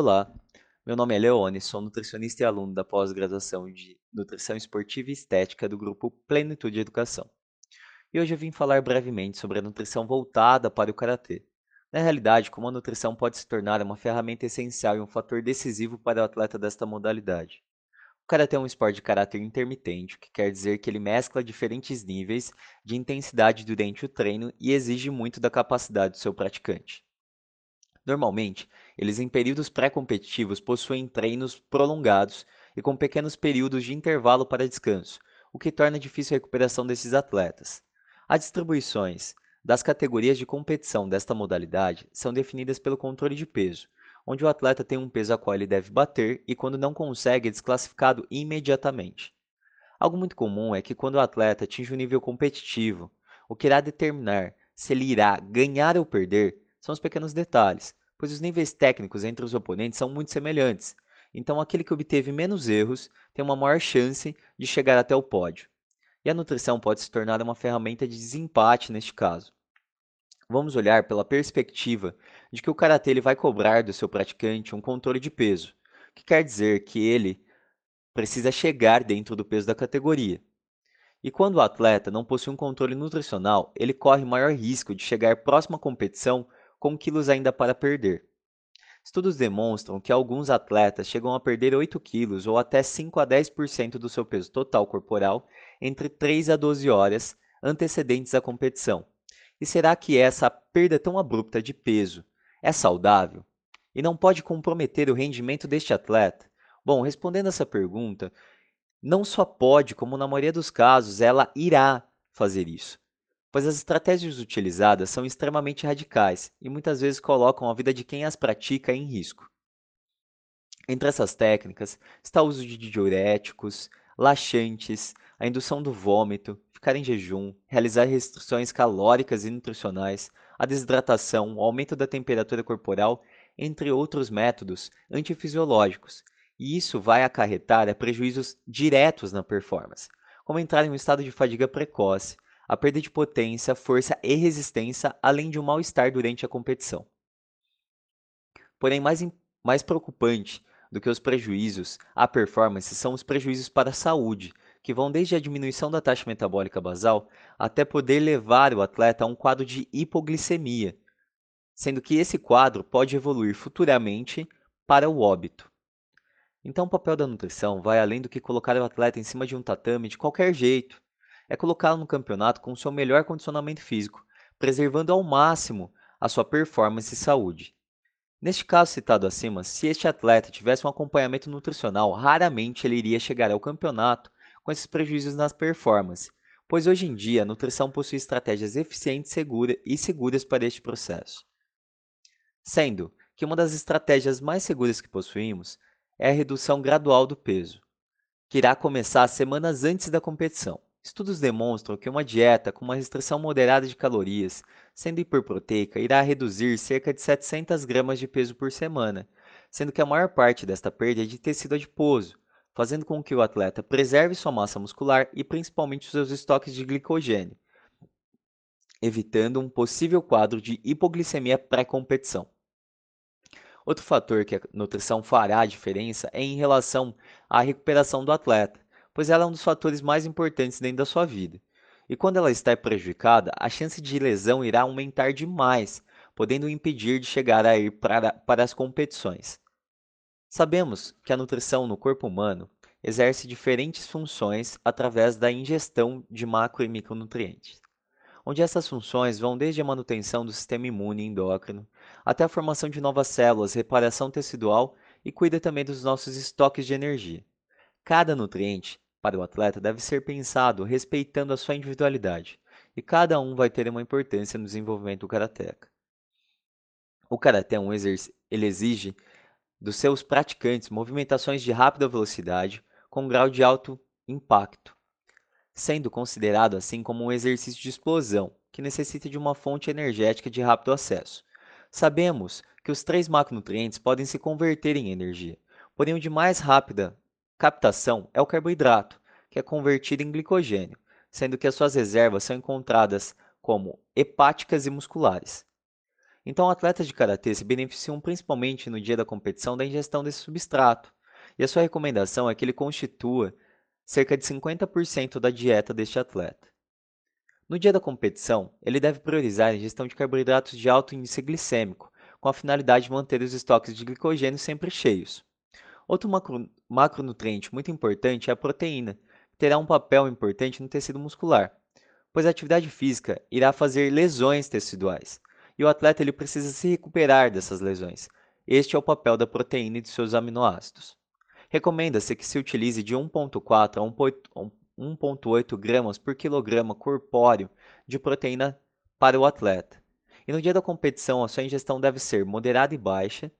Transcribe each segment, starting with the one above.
Olá, meu nome é Leone, sou nutricionista e aluno da pós-graduação de Nutrição Esportiva e Estética do grupo Plenitude Educação. E hoje eu vim falar brevemente sobre a nutrição voltada para o karatê. Na realidade, como a nutrição pode se tornar uma ferramenta essencial e um fator decisivo para o atleta desta modalidade. O karatê é um esporte de caráter intermitente, o que quer dizer que ele mescla diferentes níveis de intensidade durante o treino e exige muito da capacidade do seu praticante. Normalmente, eles em períodos pré-competitivos possuem treinos prolongados e com pequenos períodos de intervalo para descanso, o que torna difícil a recuperação desses atletas. As distribuições das categorias de competição desta modalidade são definidas pelo controle de peso, onde o atleta tem um peso a qual ele deve bater e, quando não consegue, é desclassificado imediatamente. Algo muito comum é que, quando o atleta atinge um nível competitivo, o que irá determinar se ele irá ganhar ou perder são os pequenos detalhes, pois os níveis técnicos entre os oponentes são muito semelhantes. Então, aquele que obteve menos erros tem uma maior chance de chegar até o pódio. E a nutrição pode se tornar uma ferramenta de desempate neste caso. Vamos olhar pela perspectiva de que o karatê ele vai cobrar do seu praticante um controle de peso, que quer dizer que ele precisa chegar dentro do peso da categoria. E quando o atleta não possui um controle nutricional, ele corre maior risco de chegar próximo à competição com quilos ainda para perder. Estudos demonstram que alguns atletas chegam a perder 8 quilos ou até 5 a 10% do seu peso total corporal entre 3 a 12 horas antecedentes à competição. E será que essa perda tão abrupta de peso é saudável? E não pode comprometer o rendimento deste atleta? Bom, respondendo essa pergunta, não só pode, como na maioria dos casos, ela irá fazer isso pois as estratégias utilizadas são extremamente radicais e muitas vezes colocam a vida de quem as pratica em risco. Entre essas técnicas está o uso de diuréticos, laxantes, a indução do vômito, ficar em jejum, realizar restrições calóricas e nutricionais, a desidratação, o aumento da temperatura corporal, entre outros métodos antifisiológicos, e isso vai acarretar prejuízos diretos na performance, como entrar em um estado de fadiga precoce, a perda de potência, força e resistência, além de um mal-estar durante a competição. Porém, mais, mais preocupante do que os prejuízos à performance são os prejuízos para a saúde, que vão desde a diminuição da taxa metabólica basal até poder levar o atleta a um quadro de hipoglicemia, sendo que esse quadro pode evoluir futuramente para o óbito. Então, o papel da nutrição vai além do que colocar o atleta em cima de um tatame de qualquer jeito, é colocá-lo no campeonato com seu melhor condicionamento físico, preservando ao máximo a sua performance e saúde. Neste caso citado acima, se este atleta tivesse um acompanhamento nutricional, raramente ele iria chegar ao campeonato com esses prejuízos nas performances, pois hoje em dia a nutrição possui estratégias eficientes segura e seguras para este processo. Sendo que uma das estratégias mais seguras que possuímos é a redução gradual do peso, que irá começar semanas antes da competição. Estudos demonstram que uma dieta com uma restrição moderada de calorias, sendo hiperproteica, irá reduzir cerca de 700 gramas de peso por semana, sendo que a maior parte desta perda é de tecido adiposo, fazendo com que o atleta preserve sua massa muscular e principalmente seus estoques de glicogênio, evitando um possível quadro de hipoglicemia pré-competição. Outro fator que a nutrição fará a diferença é em relação à recuperação do atleta pois ela é um dos fatores mais importantes dentro da sua vida. E quando ela está prejudicada, a chance de lesão irá aumentar demais, podendo impedir de chegar a ir para, para as competições. Sabemos que a nutrição no corpo humano exerce diferentes funções através da ingestão de macro e micronutrientes, onde essas funções vão desde a manutenção do sistema imune endócrino até a formação de novas células, reparação tecidual e cuida também dos nossos estoques de energia. Cada nutriente para o atleta deve ser pensado respeitando a sua individualidade, e cada um vai ter uma importância no desenvolvimento do karateca. O karatê é um exercício, ele exige dos seus praticantes movimentações de rápida velocidade com grau de alto impacto, sendo considerado assim como um exercício de explosão, que necessita de uma fonte energética de rápido acesso. Sabemos que os três macronutrientes podem se converter em energia, porém o de mais rápida captação é o carboidrato, que é convertido em glicogênio, sendo que as suas reservas são encontradas como hepáticas e musculares. Então, atletas de karatê se beneficiam principalmente no dia da competição da ingestão desse substrato, e a sua recomendação é que ele constitua cerca de 50% da dieta deste atleta. No dia da competição, ele deve priorizar a ingestão de carboidratos de alto índice glicêmico, com a finalidade de manter os estoques de glicogênio sempre cheios. Outro macro, macronutriente muito importante é a proteína, que terá um papel importante no tecido muscular, pois a atividade física irá fazer lesões teciduais, e o atleta ele precisa se recuperar dessas lesões. Este é o papel da proteína e de seus aminoácidos. Recomenda-se que se utilize de 1,4 a 1,8 gramas por quilograma corpóreo de proteína para o atleta. E no dia da competição, a sua ingestão deve ser moderada e baixa,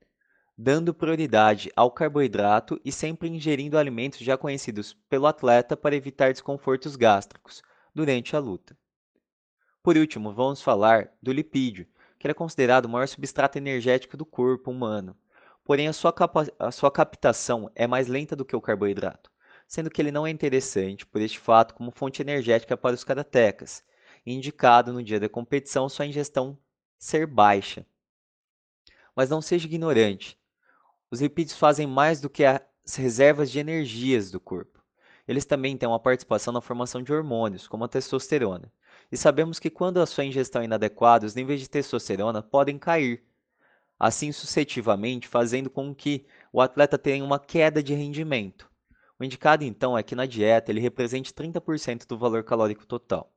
dando prioridade ao carboidrato e sempre ingerindo alimentos já conhecidos pelo atleta para evitar desconfortos gástricos durante a luta. Por último, vamos falar do lipídio, que é considerado o maior substrato energético do corpo humano. Porém, a sua, a sua captação é mais lenta do que o carboidrato, sendo que ele não é interessante por este fato como fonte energética para os karatecas, indicado no dia da competição sua ingestão ser baixa. Mas não seja ignorante. Os lipídios fazem mais do que as reservas de energias do corpo. Eles também têm uma participação na formação de hormônios, como a testosterona. E sabemos que quando a sua ingestão é inadequada, os níveis de testosterona podem cair, assim sucessivamente, fazendo com que o atleta tenha uma queda de rendimento. O indicado então é que na dieta ele represente 30% do valor calórico total.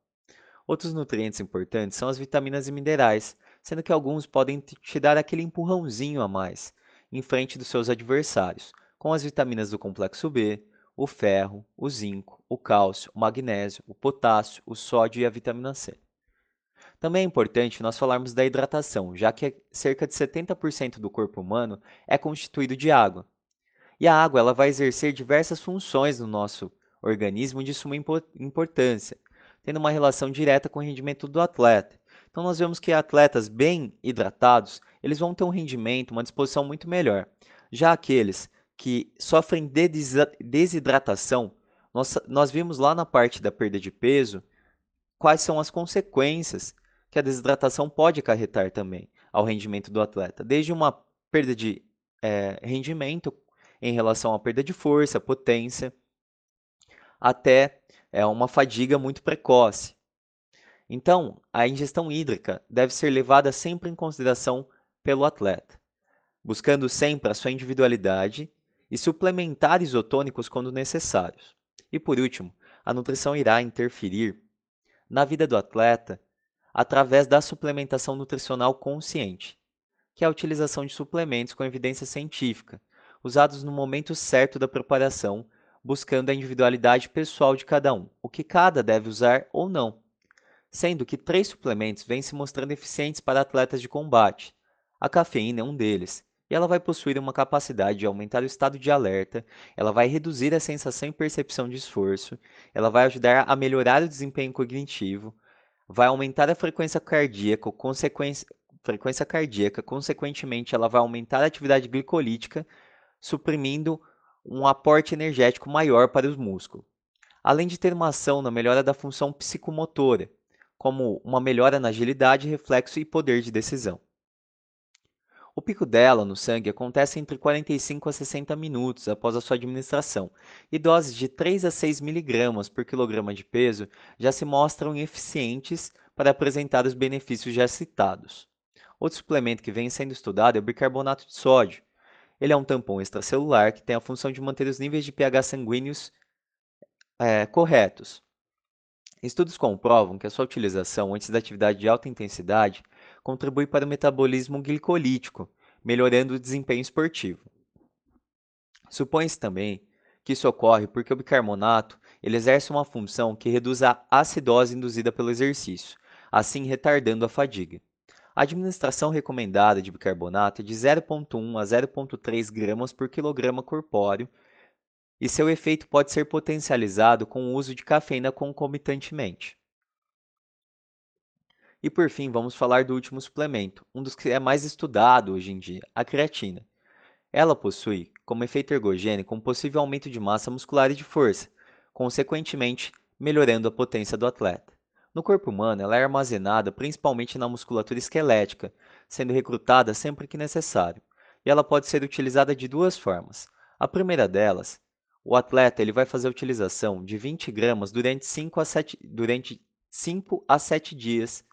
Outros nutrientes importantes são as vitaminas e minerais, sendo que alguns podem te dar aquele empurrãozinho a mais em frente dos seus adversários, com as vitaminas do complexo B, o ferro, o zinco, o cálcio, o magnésio, o potássio, o sódio e a vitamina C. Também é importante nós falarmos da hidratação, já que cerca de 70% do corpo humano é constituído de água. E a água ela vai exercer diversas funções no nosso organismo de suma importância, tendo uma relação direta com o rendimento do atleta. Então nós vemos que atletas bem hidratados, eles vão ter um rendimento, uma disposição muito melhor. Já aqueles que sofrem de desidratação, nós, nós vimos lá na parte da perda de peso quais são as consequências que a desidratação pode acarretar também ao rendimento do atleta, desde uma perda de é, rendimento em relação à perda de força, potência, até é, uma fadiga muito precoce. Então, a ingestão hídrica deve ser levada sempre em consideração pelo atleta, buscando sempre a sua individualidade e suplementar isotônicos quando necessários. E por último, a nutrição irá interferir na vida do atleta através da suplementação nutricional consciente, que é a utilização de suplementos com evidência científica, usados no momento certo da preparação, buscando a individualidade pessoal de cada um, o que cada deve usar ou não. Sendo que três suplementos vêm se mostrando eficientes para atletas de combate. A cafeína é um deles, e ela vai possuir uma capacidade de aumentar o estado de alerta, ela vai reduzir a sensação e percepção de esforço, ela vai ajudar a melhorar o desempenho cognitivo, vai aumentar a frequência cardíaca, consequência, frequência cardíaca, consequentemente ela vai aumentar a atividade glicolítica, suprimindo um aporte energético maior para os músculos. Além de ter uma ação na melhora da função psicomotora, como uma melhora na agilidade, reflexo e poder de decisão. O pico dela no sangue acontece entre 45 a 60 minutos após a sua administração, e doses de 3 a 6 mg por quilograma de peso já se mostram eficientes para apresentar os benefícios já citados. Outro suplemento que vem sendo estudado é o bicarbonato de sódio. Ele é um tampão extracelular que tem a função de manter os níveis de pH sanguíneos é, corretos. Estudos comprovam que a sua utilização antes da atividade de alta intensidade contribui para o metabolismo glicolítico, melhorando o desempenho esportivo. Supõe-se também que isso ocorre porque o bicarbonato ele exerce uma função que reduz a acidose induzida pelo exercício, assim retardando a fadiga. A administração recomendada de bicarbonato é de 0,1 a 0,3 gramas por quilograma corpóreo e seu efeito pode ser potencializado com o uso de cafeína concomitantemente. E por fim, vamos falar do último suplemento, um dos que é mais estudado hoje em dia, a creatina. Ela possui, como efeito ergogênico, um possível aumento de massa muscular e de força, consequentemente melhorando a potência do atleta. No corpo humano, ela é armazenada principalmente na musculatura esquelética, sendo recrutada sempre que necessário. E ela pode ser utilizada de duas formas. A primeira delas, o atleta ele vai fazer a utilização de 20 gramas durante 5 a 7, durante 5 a 7 dias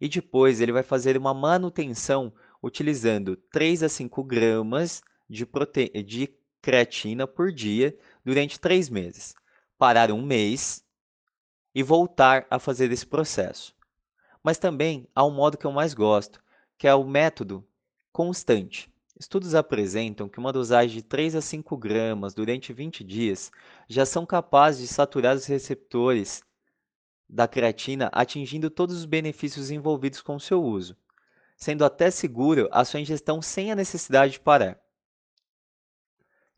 e depois ele vai fazer uma manutenção utilizando 3 a 5 gramas de, prote... de creatina por dia durante 3 meses. Parar um mês e voltar a fazer esse processo. Mas também há um modo que eu mais gosto, que é o método constante. Estudos apresentam que uma dosagem de 3 a 5 gramas durante 20 dias já são capazes de saturar os receptores da creatina, atingindo todos os benefícios envolvidos com seu uso, sendo até seguro a sua ingestão sem a necessidade de parar.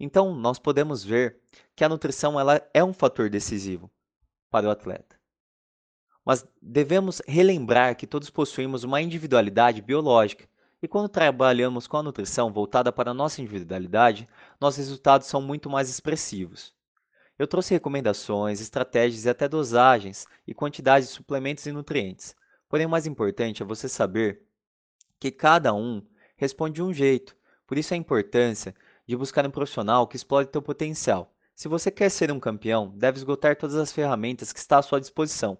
Então, nós podemos ver que a nutrição ela é um fator decisivo para o atleta. Mas devemos relembrar que todos possuímos uma individualidade biológica e quando trabalhamos com a nutrição voltada para a nossa individualidade, nossos resultados são muito mais expressivos. Eu trouxe recomendações, estratégias e até dosagens e quantidades de suplementos e nutrientes. Porém, o mais importante é você saber que cada um responde de um jeito. Por isso a importância de buscar um profissional que explore teu potencial. Se você quer ser um campeão, deve esgotar todas as ferramentas que está à sua disposição.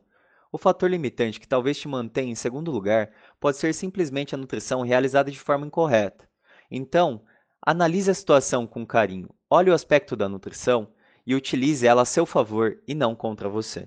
O fator limitante que talvez te mantenha em segundo lugar pode ser simplesmente a nutrição realizada de forma incorreta. Então, analise a situação com carinho, olhe o aspecto da nutrição e utilize ela a seu favor e não contra você.